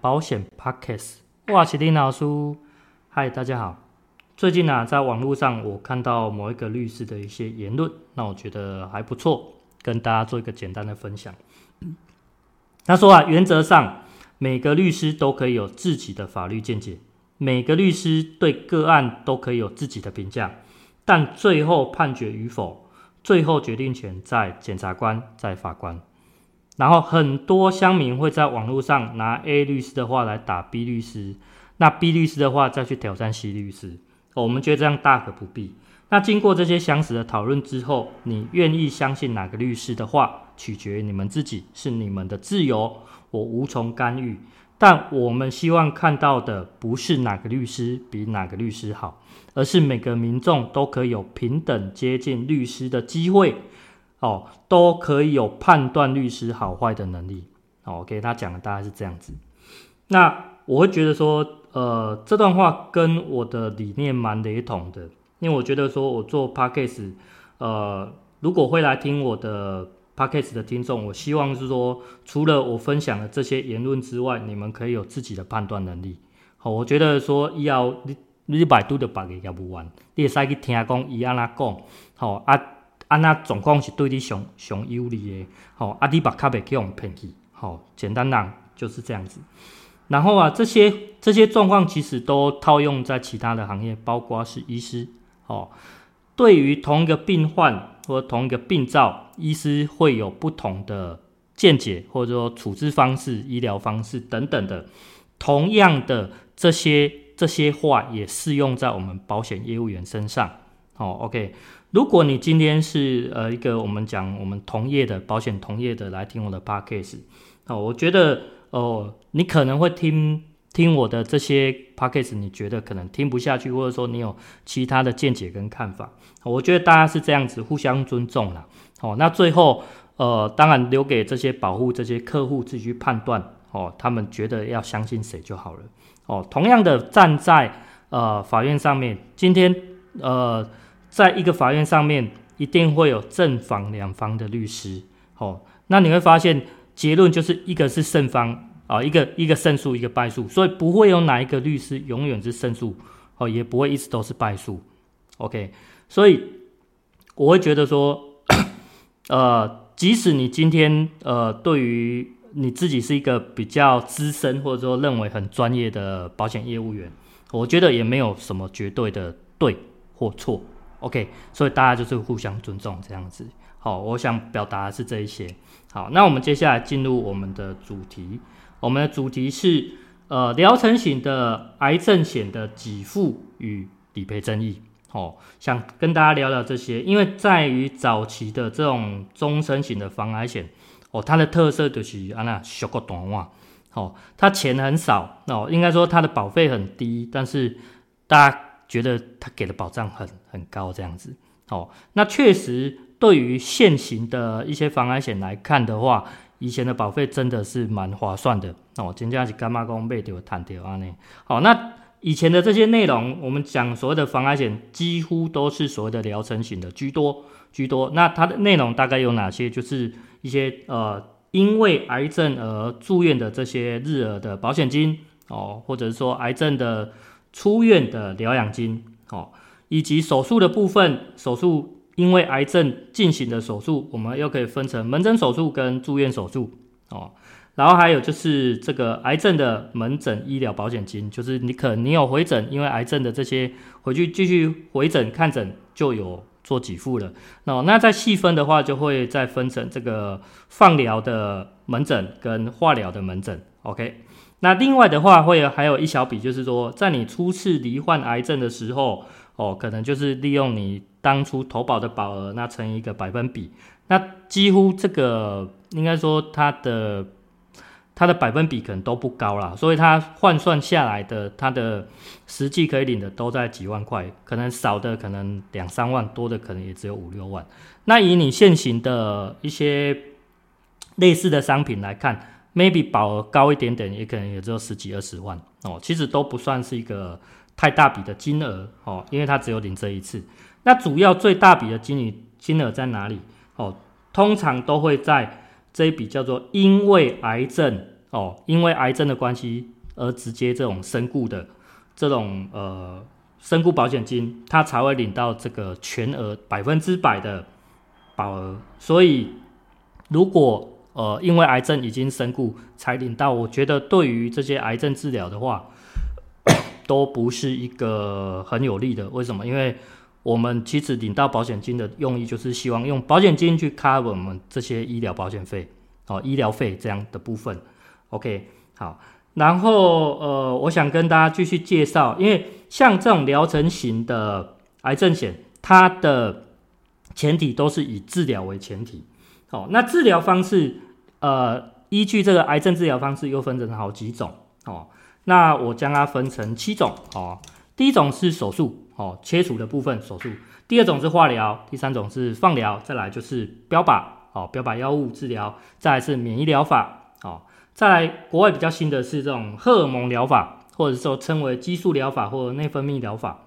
保险 Podcast，我是林老师。嗨，大家好。最近呢、啊，在网络上我看到某一个律师的一些言论，那我觉得还不错，跟大家做一个简单的分享。他说啊，原则上每个律师都可以有自己的法律见解，每个律师对个案都可以有自己的评价，但最后判决与否，最后决定权在检察官，在法官。然后很多乡民会在网络上拿 A 律师的话来打 B 律师，那 B 律师的话再去挑战 C 律师，我们觉得这样大可不必。那经过这些详实的讨论之后，你愿意相信哪个律师的话，取决于你们自己，是你们的自由，我无从干预。但我们希望看到的不是哪个律师比哪个律师好，而是每个民众都可以有平等接近律师的机会。哦，都可以有判断律师好坏的能力。哦，OK，他讲的大概是这样子。那我会觉得说，呃，这段话跟我的理念蛮雷同的，因为我觉得说我做 Podcast，呃，如果会来听我的 Podcast 的听众，我希望是说，除了我分享的这些言论之外，你们可以有自己的判断能力。好，我觉得说要你你百度的把个也不完，你也使去听讲伊安那讲，好啊。安那总共是对你上上有利的，好，阿迪把卡贝给我们骗去，好，简单讲就是这样子。然后啊，这些这些状况其实都套用在其他的行业，包括是医师，哦，对于同一个病患或同一个病灶，医师会有不同的见解，或者说处置方式、医疗方式等等的。同样的这些这些话也适用在我们保险业务员身上，哦，OK。如果你今天是呃一个我们讲我们同业的保险同业的来听我的 podcast 哦，我觉得哦，你可能会听听我的这些 podcast，你觉得可能听不下去，或者说你有其他的见解跟看法，我觉得大家是这样子互相尊重啦。哦，那最后呃，当然留给这些保护这些客户自己去判断哦，他们觉得要相信谁就好了。哦，同样的站在呃法院上面，今天呃。在一个法院上面，一定会有正反两方的律师，哦，那你会发现结论就是一个是胜方啊，一个一个胜诉，一个败诉，所以不会有哪一个律师永远是胜诉，哦，也不会一直都是败诉，OK，所以我会觉得说，呃，即使你今天呃，对于你自己是一个比较资深或者说认为很专业的保险业务员，我觉得也没有什么绝对的对或错。OK，所以大家就是互相尊重这样子。好，我想表达的是这一些。好，那我们接下来进入我们的主题。我们的主题是呃疗程型的癌症险的给付与理赔争议。好，想跟大家聊聊这些，因为在于早期的这种终身型的防癌险，哦，它的特色就是啊那小个短袜，哦，它钱很少哦，应该说它的保费很低，但是大家。觉得他给的保障很很高，这样子，哦，那确实对于现行的一些防癌险来看的话，以前的保费真的是蛮划算的，哦，真正是干嘛讲买掉赚掉啊呢？好，那以前的这些内容，我们讲所谓的防癌险，几乎都是所谓的疗程型的居多居多。那它的内容大概有哪些？就是一些呃，因为癌症而住院的这些日额的保险金，哦，或者是说癌症的。出院的疗养金，哦，以及手术的部分，手术因为癌症进行的手术，我们又可以分成门诊手术跟住院手术，哦，然后还有就是这个癌症的门诊医疗保险金，就是你可能你有回诊，因为癌症的这些回去继续回诊看诊就有做给付了，哦，那再细分的话，就会再分成这个放疗的门诊跟化疗的门诊，OK。那另外的话，会还有一小笔，就是说，在你初次罹患癌症的时候，哦，可能就是利用你当初投保的保额，那乘一个百分比，那几乎这个应该说它的它的百分比可能都不高啦，所以它换算下来的，它的实际可以领的都在几万块，可能少的可能两三万，多的可能也只有五六万。那以你现行的一些类似的商品来看。Maybe 保额高一点点，也可能也只有十几二十万哦，其实都不算是一个太大笔的金额哦，因为它只有领这一次。那主要最大笔的金金额在哪里哦？通常都会在这一笔叫做因为癌症哦，因为癌症的关系而直接这种身故的这种呃身故保险金，它才会领到这个全额百分之百的保额。所以如果呃因为癌症已经身故才领到，我觉得对于这些癌症治疗的话，都不是一个很有利的。为什么？因为我们其实领到保险金的用意就是希望用保险金去 cover 我们这些医疗保险费。哦，医疗费这样的部分，OK，好，然后呃，我想跟大家继续介绍，因为像这种疗程型的癌症险，它的前提都是以治疗为前提。哦，那治疗方式，呃，依据这个癌症治疗方式又分成好几种。哦，那我将它分成七种。哦，第一种是手术，哦，切除的部分手术；第二种是化疗；第三种是放疗；再来就是标靶。哦，标靶药物治疗，再来是免疫疗法，哦，再来国外比较新的是这种荷尔蒙疗法，或者说称为激素疗法或者内分泌疗法，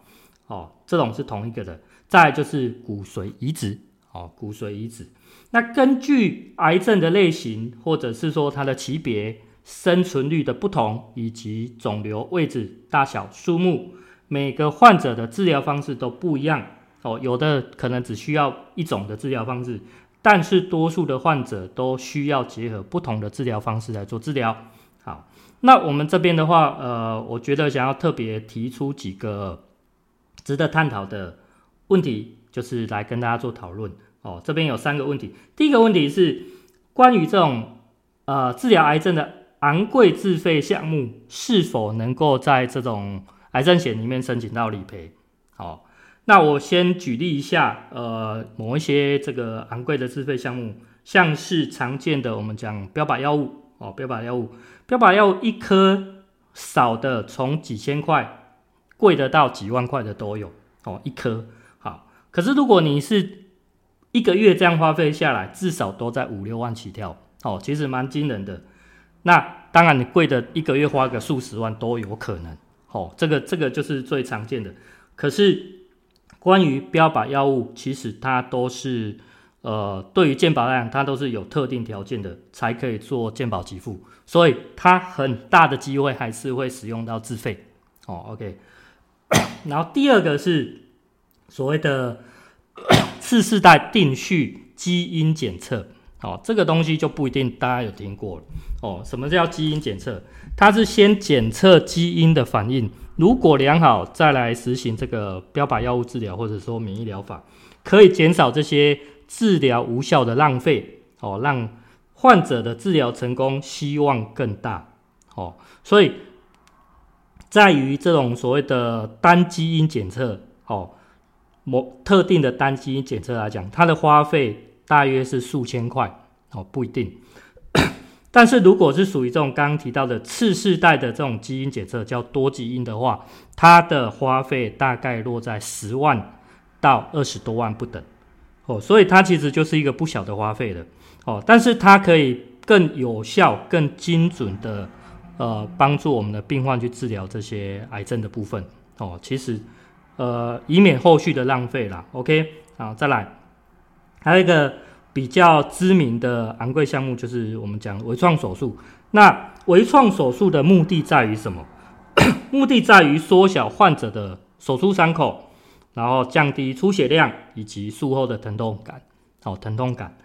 哦，这种是同一个的。再来就是骨髓移植，哦，骨髓移植。那根据癌症的类型，或者是说它的级别、生存率的不同，以及肿瘤位置、大小、数目，每个患者的治疗方式都不一样，哦，有的可能只需要一种的治疗方式。但是多数的患者都需要结合不同的治疗方式来做治疗。好，那我们这边的话，呃，我觉得想要特别提出几个值得探讨的问题，就是来跟大家做讨论。哦，这边有三个问题。第一个问题是关于这种呃治疗癌症的昂贵自费项目，是否能够在这种癌症险里面申请到理赔？好。那我先举例一下，呃，某一些这个昂贵的自费项目，像是常见的我们讲标靶药物哦，标靶药物，标靶药物一颗少的从几千块，贵的到几万块的都有哦，一颗好。可是如果你是一个月这样花费下来，至少都在五六万起跳哦，其实蛮惊人的。那当然，你贵的一个月花个数十万都有可能哦，这个这个就是最常见的。可是。关于标靶药物，其实它都是，呃，对于健保来讲，它都是有特定条件的，才可以做健保给付，所以它很大的机会还是会使用到自费。哦，OK。然后第二个是所谓的次世代定序基因检测，哦，这个东西就不一定大家有听过了。哦，什么叫基因检测？它是先检测基因的反应。如果良好，再来实行这个标靶药物治疗，或者说免疫疗法，可以减少这些治疗无效的浪费，哦，让患者的治疗成功希望更大，哦，所以在于这种所谓的单基因检测，哦，某特定的单基因检测来讲，它的花费大约是数千块，哦，不一定。但是如果是属于这种刚刚提到的次世代的这种基因检测，叫多基因的话，它的花费大概落在十万到二十多万不等，哦，所以它其实就是一个不小的花费了，哦，但是它可以更有效、更精准的，呃，帮助我们的病患去治疗这些癌症的部分，哦，其实，呃，以免后续的浪费啦，OK，好，再来，还有一个。比较知名的昂贵项目就是我们讲微创手术。那微创手术的目的在于什么？目的在于缩小患者的手术伤口，然后降低出血量以及术后的疼痛感。好，疼痛感。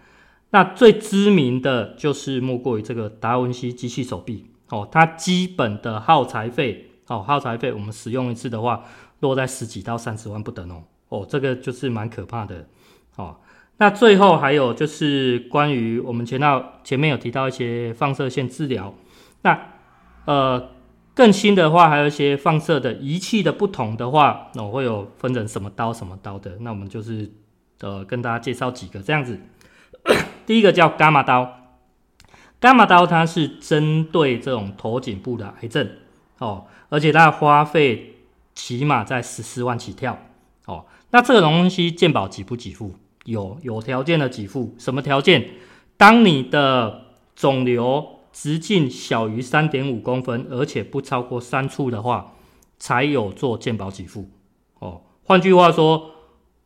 那最知名的就是莫过于这个达文西机器手臂。哦，它基本的耗材费，哦，耗材费我们使用一次的话，落在十几到三十万不等哦。哦，这个就是蛮可怕的。哦。那最后还有就是关于我们前到前面有提到一些放射线治疗，那呃更新的话还有一些放射的仪器的不同的话，那我会有分成什么刀什么刀的，那我们就是呃跟大家介绍几个这样子。第一个叫伽马刀，伽马刀它是针对这种头颈部的癌症哦，而且它花费起码在十四万起跳哦。那这个东西健保给不给付？有有条件的给付，什么条件？当你的肿瘤直径小于三点五公分，而且不超过三处的话，才有做健保给付。哦，换句话说，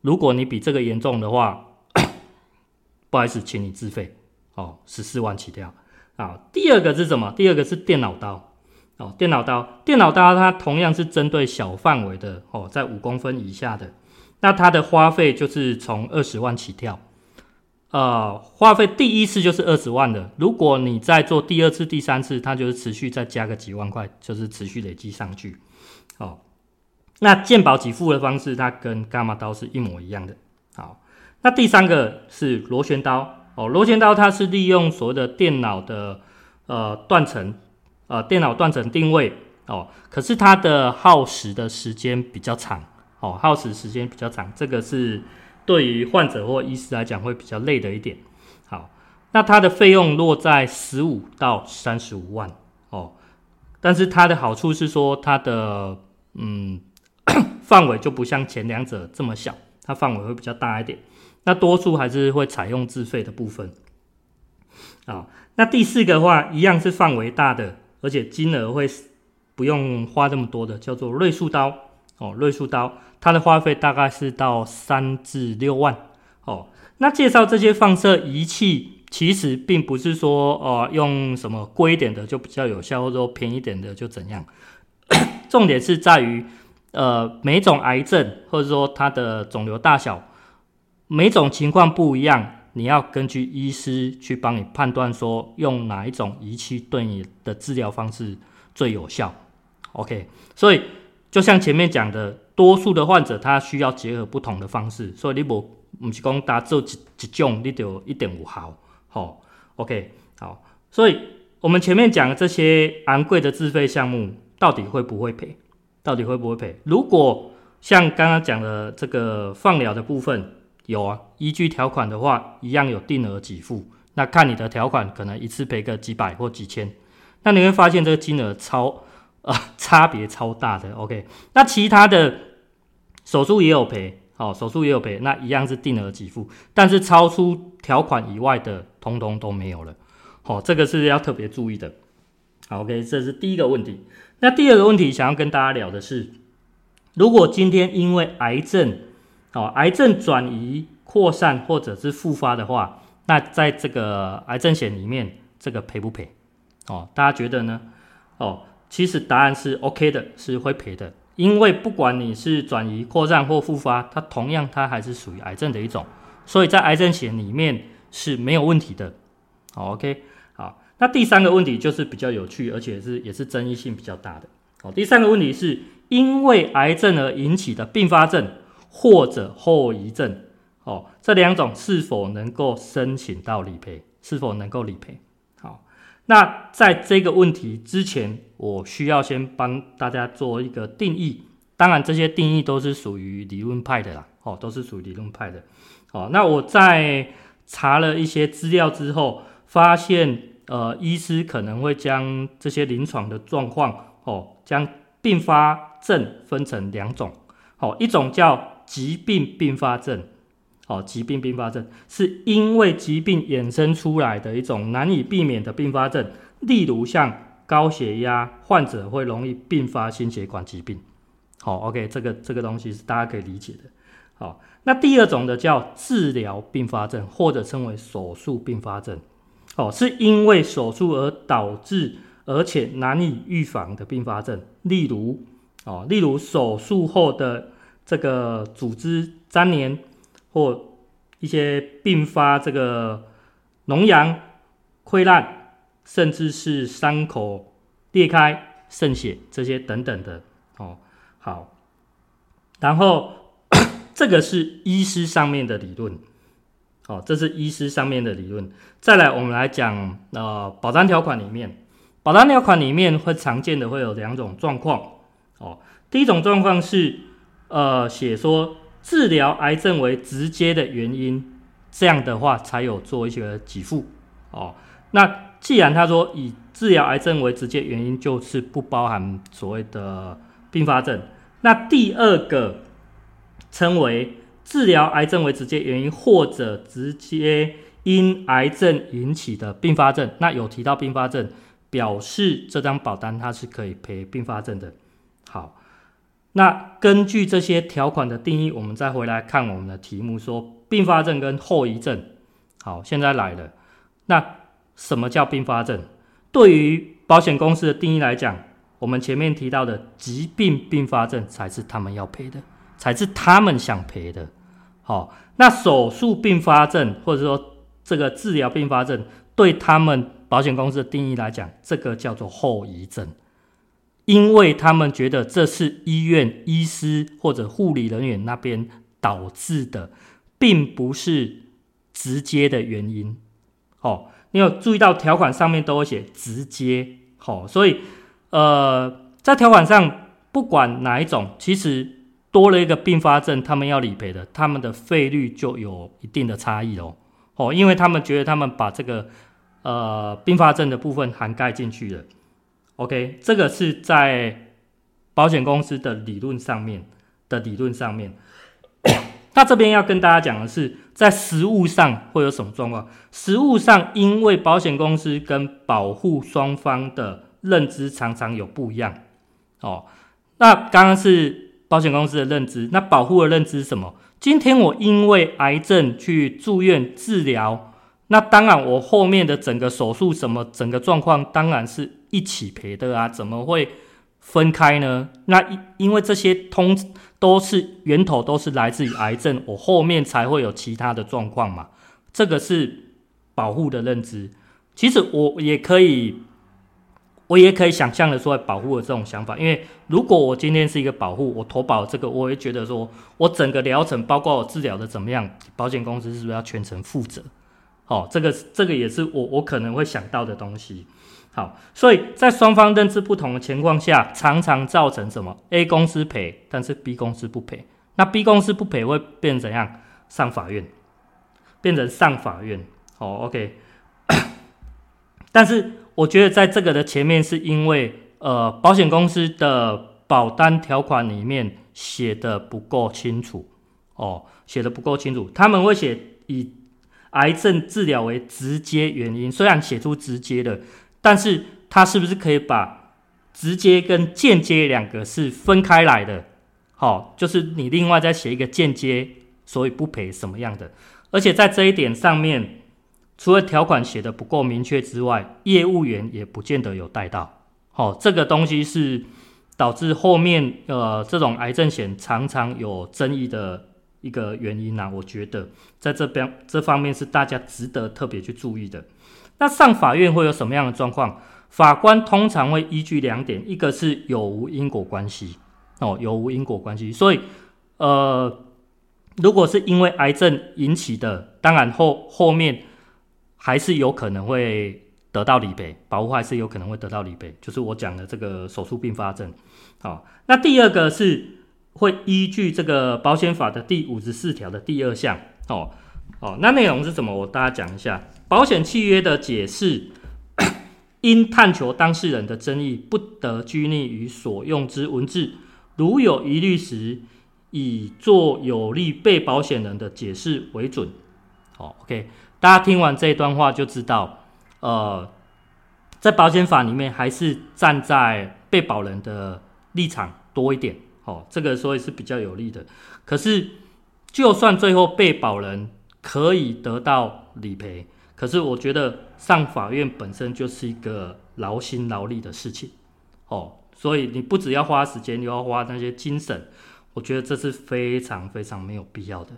如果你比这个严重的话，不好意思，请你自费。哦，十四万起跳。啊，第二个是什么？第二个是电脑刀哦，电脑刀，电脑刀它同样是针对小范围的哦，在五公分以下的，那它的花费就是从二十万起跳。呃，花费第一次就是二十万的，如果你再做第二次、第三次，它就是持续再加个几万块，就是持续累积上去。哦，那健保给付的方式，它跟伽马刀是一模一样的。好，那第三个是螺旋刀。哦，螺旋刀它是利用所谓的电脑的呃断层，呃电脑断层定位。哦，可是它的耗时的时间比较长。哦，耗时时间比较长，这个是。对于患者或医师来讲，会比较累的一点。好，那它的费用落在十五到三十五万哦。但是它的好处是说，它的嗯 范围就不像前两者这么小，它范围会比较大一点。那多数还是会采用自费的部分。啊，那第四个话，一样是范围大的，而且金额会不用花这么多的，叫做锐束刀哦，锐束刀。它的花费大概是到三至六万哦。那介绍这些放射仪器，其实并不是说哦、呃、用什么贵一点的就比较有效，或者说便宜一点的就怎样。重点是在于，呃，每种癌症或者说它的肿瘤大小，每种情况不一样，你要根据医师去帮你判断说用哪一种仪器对你的治疗方式最有效。OK，所以就像前面讲的。多数的患者他需要结合不同的方式，所以你不不是讲打做一一种，你就一定有效。好，OK，好，所以我们前面讲的这些昂贵的自费项目，到底会不会赔？到底会不会赔？如果像刚刚讲的这个放疗的部分有啊，依据条款的话，一样有定额给付。那看你的条款，可能一次赔个几百或几千，那你会发现这个金额超 啊差别超大的。OK，那其他的。手术也有赔，好，手术也有赔，那一样是定额给付，但是超出条款以外的，通通都没有了，好，这个是要特别注意的。好，OK，这是第一个问题。那第二个问题，想要跟大家聊的是，如果今天因为癌症，哦，癌症转移、扩散或者是复发的话，那在这个癌症险里面，这个赔不赔？哦，大家觉得呢？哦，其实答案是 OK 的，是会赔的。因为不管你是转移、扩散或复发，它同样它还是属于癌症的一种，所以在癌症险里面是没有问题的。好，OK，好，那第三个问题就是比较有趣，而且是也是争议性比较大的。好，第三个问题是因为癌症而引起的并发症或者后遗症，哦，这两种是否能够申请到理赔？是否能够理赔？好。那在这个问题之前，我需要先帮大家做一个定义。当然，这些定义都是属于理论派的啦，哦，都是属于理论派的。哦，那我在查了一些资料之后，发现，呃，医师可能会将这些临床的状况，哦，将并发症分成两种，哦，一种叫疾病并发症。哦，疾病并发症是因为疾病衍生出来的一种难以避免的并发症，例如像高血压患者会容易并发心血管疾病。好，OK，这个这个东西是大家可以理解的。好，那第二种的叫治疗并发症，或者称为手术并发症。哦，是因为手术而导致而且难以预防的并发症，例如哦，例如手术后的这个组织粘连。或一些并发这个脓疡溃烂，甚至是伤口裂开渗血这些等等的哦。好，然后 这个是医师上面的理论，哦，这是医师上面的理论。再来，我们来讲呃保单条款里面，保单条款里面会常见的会有两种状况哦。第一种状况是呃写说。治疗癌症为直接的原因，这样的话才有做一些给付哦。那既然他说以治疗癌症为直接原因，就是不包含所谓的并发症。那第二个称为治疗癌症为直接原因，或者直接因癌症引起的并发症。那有提到并发症，表示这张保单它是可以赔并发症的。好。那根据这些条款的定义，我们再回来看我们的题目，说并发症跟后遗症。好，现在来了。那什么叫并发症？对于保险公司的定义来讲，我们前面提到的疾病并发症才是他们要赔的，才是他们想赔的。好，那手术并发症或者说这个治疗并发症，对他们保险公司的定义来讲，这个叫做后遗症，因为他们觉得这是医院医师或者护理人员那边导致的，并不是直接的原因。好。你有注意到条款上面都会写直接，好，所以呃，在条款上不管哪一种，其实多了一个并发症，他们要理赔的，他们的费率就有一定的差异哦，哦，因为他们觉得他们把这个呃并发症的部分涵盖进去了，OK，这个是在保险公司的理论上面的理论上面。那这边要跟大家讲的是，在实务上会有什么状况？实务上，因为保险公司跟保护双方的认知常常有不一样。哦，那刚刚是保险公司的认知，那保护的认知是什么？今天我因为癌症去住院治疗，那当然我后面的整个手术什么整个状况，当然是一起赔的啊，怎么会分开呢？那因因为这些通。都是源头都是来自于癌症，我后面才会有其他的状况嘛。这个是保护的认知。其实我也可以，我也可以想象的说保护的这种想法。因为如果我今天是一个保护，我投保这个，我会觉得说我整个疗程包括我治疗的怎么样，保险公司是不是要全程负责？哦，这个这个也是我我可能会想到的东西。好，所以在双方认知不同的情况下，常常造成什么？A 公司赔，但是 B 公司不赔。那 B 公司不赔会变怎样？上法院，变成上法院。好，OK。但是我觉得在这个的前面，是因为呃，保险公司的保单条款里面写的不够清楚哦，写的不够清楚。他们会写以癌症治疗为直接原因，虽然写出直接的。但是他是不是可以把直接跟间接两个是分开来的？好，就是你另外再写一个间接，所以不赔什么样的？而且在这一点上面，除了条款写的不够明确之外，业务员也不见得有带到。好，这个东西是导致后面呃这种癌症险常常有争议的一个原因啊。我觉得在这边这方面是大家值得特别去注意的。那上法院会有什么样的状况？法官通常会依据两点，一个是有无因果关系哦，有无因果关系。所以，呃，如果是因为癌症引起的，当然后后面还是有可能会得到理赔，保护还是有可能会得到理赔，就是我讲的这个手术并发症。好，那第二个是会依据这个保险法的第五十四条的第二项哦。哦，那内容是什么？我大家讲一下。保险契约的解释，应探求当事人的争议，不得拘泥于所用之文字。如有疑虑时，以做有利被保险人的解释为准。好，OK，大家听完这一段话就知道，呃，在保险法里面还是站在被保人的立场多一点。哦，这个所以是比较有利的。可是，就算最后被保人可以得到理赔。可是我觉得上法院本身就是一个劳心劳力的事情，哦，所以你不只要花时间，又要花那些精神，我觉得这是非常非常没有必要的。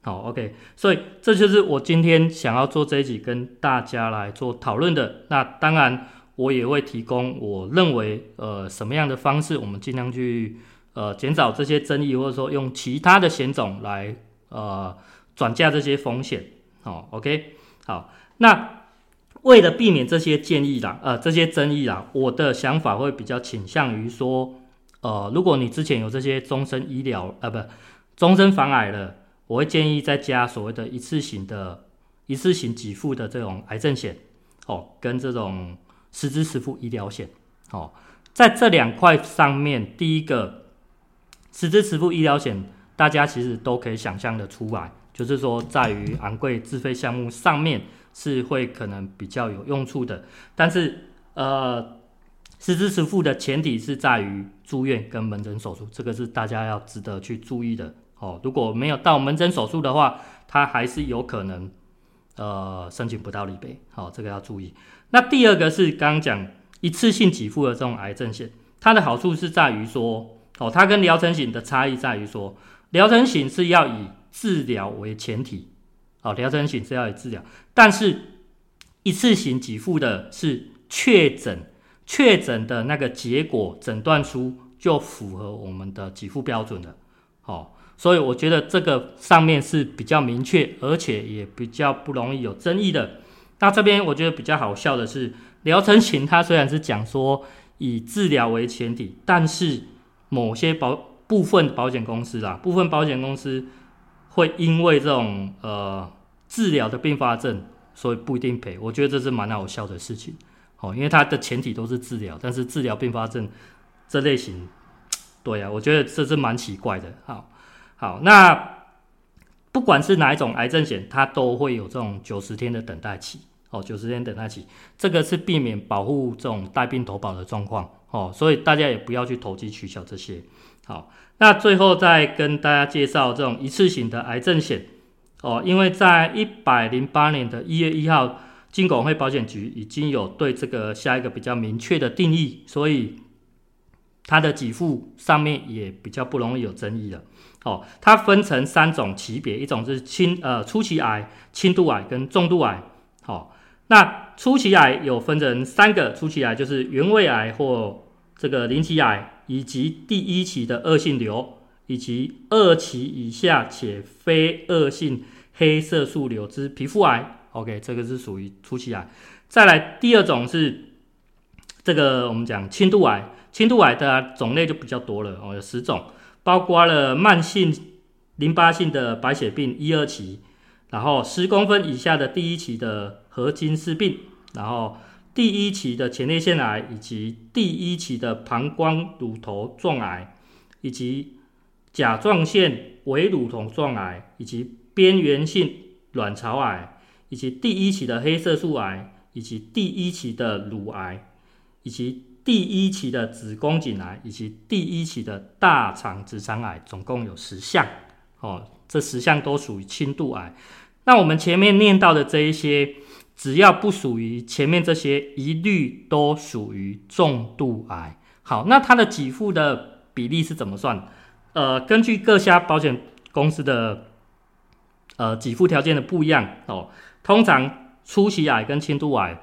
好，OK，所以这就是我今天想要做这一集跟大家来做讨论的。那当然，我也会提供我认为呃什么样的方式，我们尽量去呃减少这些争议，或者说用其他的险种来呃转嫁这些风险。好，OK，好。那为了避免这些建议啦，呃，这些争议啦，我的想法会比较倾向于说，呃，如果你之前有这些终身医疗，呃，不，终身防癌的，我会建议再加所谓的一次性的、一次性给付的这种癌症险，哦，跟这种实支实付医疗险，哦，在这两块上面，第一个实支实付医疗险，大家其实都可以想象的出来，就是说在于昂贵自费项目上面。是会可能比较有用处的，但是呃，实支实付的前提是在于住院跟门诊手术，这个是大家要值得去注意的哦。如果没有到门诊手术的话，它还是有可能呃申请不到理赔，好，这个要注意。那第二个是刚刚讲一次性给付的这种癌症险，它的好处是在于说，哦，它跟疗程型的差异在于说，疗程型是要以治疗为前提，哦，疗程型是要以治疗，但是一次性给付的是确诊，确诊的那个结果诊断书就符合我们的给付标准的，好。所以我觉得这个上面是比较明确，而且也比较不容易有争议的。那这边我觉得比较好笑的是，疗程型它虽然是讲说以治疗为前提，但是某些保部分保险公司啦，部分保险公司会因为这种呃治疗的并发症，所以不一定赔。我觉得这是蛮好笑的事情，哦，因为它的前提都是治疗，但是治疗并发症这类型，对啊，我觉得这是蛮奇怪的，好。好，那不管是哪一种癌症险，它都会有这种九十天的等待期哦，九十天等待期，这个是避免保护这种带病投保的状况哦，所以大家也不要去投机取巧这些。好，那最后再跟大家介绍这种一次性的癌症险哦，因为在一百零八年的一月一号，金管会保险局已经有对这个下一个比较明确的定义，所以它的给付上面也比较不容易有争议了。哦，它分成三种级别，一种是轻呃初期癌、轻度癌跟重度癌。好、哦，那初期癌有分成三个，初期癌就是原位癌或这个ลิ้脐癌，以及第一期的恶性瘤，以及二期以下且非恶性黑色素瘤之皮肤癌。OK，这个是属于初期癌。再来第二种是这个我们讲轻度癌，轻度癌的种类就比较多了哦，有十种。包括了慢性淋巴性的白血病一二期，然后十公分以下的第一期的合金氏病，然后第一期的前列腺癌，以及第一期的膀胱乳头状癌，以及甲状腺伪乳头状癌，以及边缘性卵巢癌，以及第一期的黑色素癌，以及第一期的乳癌，以及。第一期的子宫颈癌以及第一期的大肠直肠癌，总共有十项哦，这十项都属于轻度癌。那我们前面念到的这一些，只要不属于前面这些，一律都属于重度癌。好，那它的给付的比例是怎么算？呃，根据各家保险公司的呃给付条件的不一样哦，通常初期癌跟轻度癌。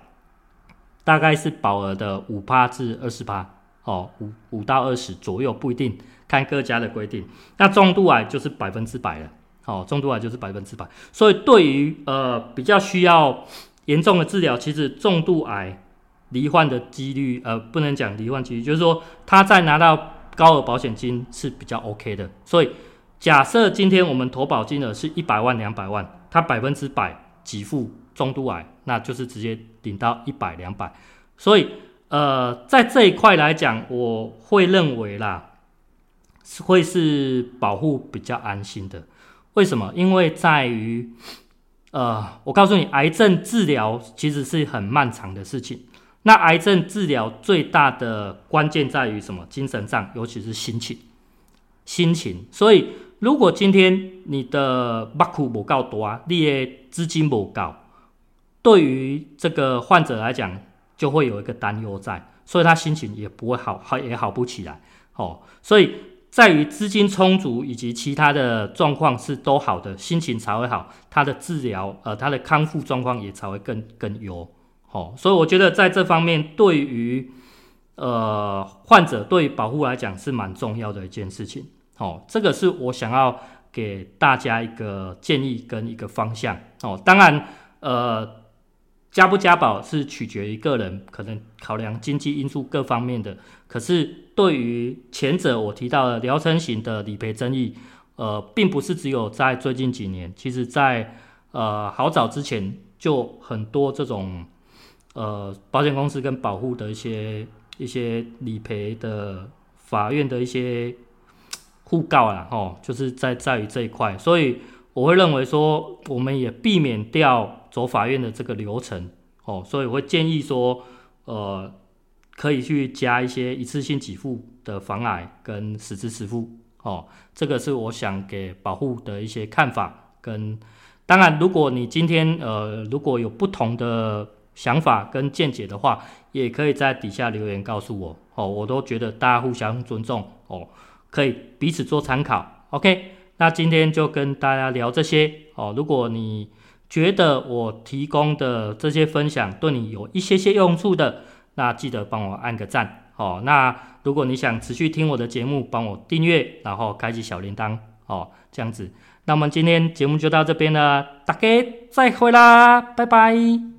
大概是保额的五趴至二十趴，哦，五五到二十左右不一定，看各家的规定。那重度癌就是百分之百了，哦，重度癌就是百分之百。所以对于呃比较需要严重的治疗，其实重度癌罹患的几率，呃，不能讲罹患几率，就是说他在拿到高额保险金是比较 OK 的。所以假设今天我们投保金额是一百万、两百万，他百分之百给付。重度癌，那就是直接顶到一百两百，所以呃，在这一块来讲，我会认为啦，会是保护比较安心的。为什么？因为在于呃，我告诉你，癌症治疗其实是很漫长的事情。那癌症治疗最大的关键在于什么？精神上，尤其是心情，心情。所以，如果今天你的目库不够多啊，你的资金不够。对于这个患者来讲，就会有一个担忧在，所以他心情也不会好，好也好不起来。哦，所以在于资金充足以及其他的状况是都好的，心情才会好，他的治疗呃他的康复状况也才会更更优。哦，所以我觉得在这方面，对于呃患者对于保护来讲是蛮重要的一件事情。哦，这个是我想要给大家一个建议跟一个方向。哦，当然呃。加不加保是取决于个人，可能考量经济因素各方面的。可是对于前者，我提到的疗程型的理赔争议，呃，并不是只有在最近几年，其实在呃好早之前就很多这种呃保险公司跟保护的一些一些理赔的法院的一些互告啊，哦，就是在在于这一块，所以我会认为说，我们也避免掉。走法院的这个流程哦，所以我会建议说，呃，可以去加一些一次性给付的防癌跟实支付哦，这个是我想给保护的一些看法跟当然，如果你今天呃如果有不同的想法跟见解的话，也可以在底下留言告诉我哦，我都觉得大家互相尊重哦，可以彼此做参考。OK，那今天就跟大家聊这些哦。如果你觉得我提供的这些分享对你有一些些用处的，那记得帮我按个赞哦。那如果你想持续听我的节目，帮我订阅，然后开启小铃铛哦，这样子。那我们今天节目就到这边了，大家再会啦，拜拜。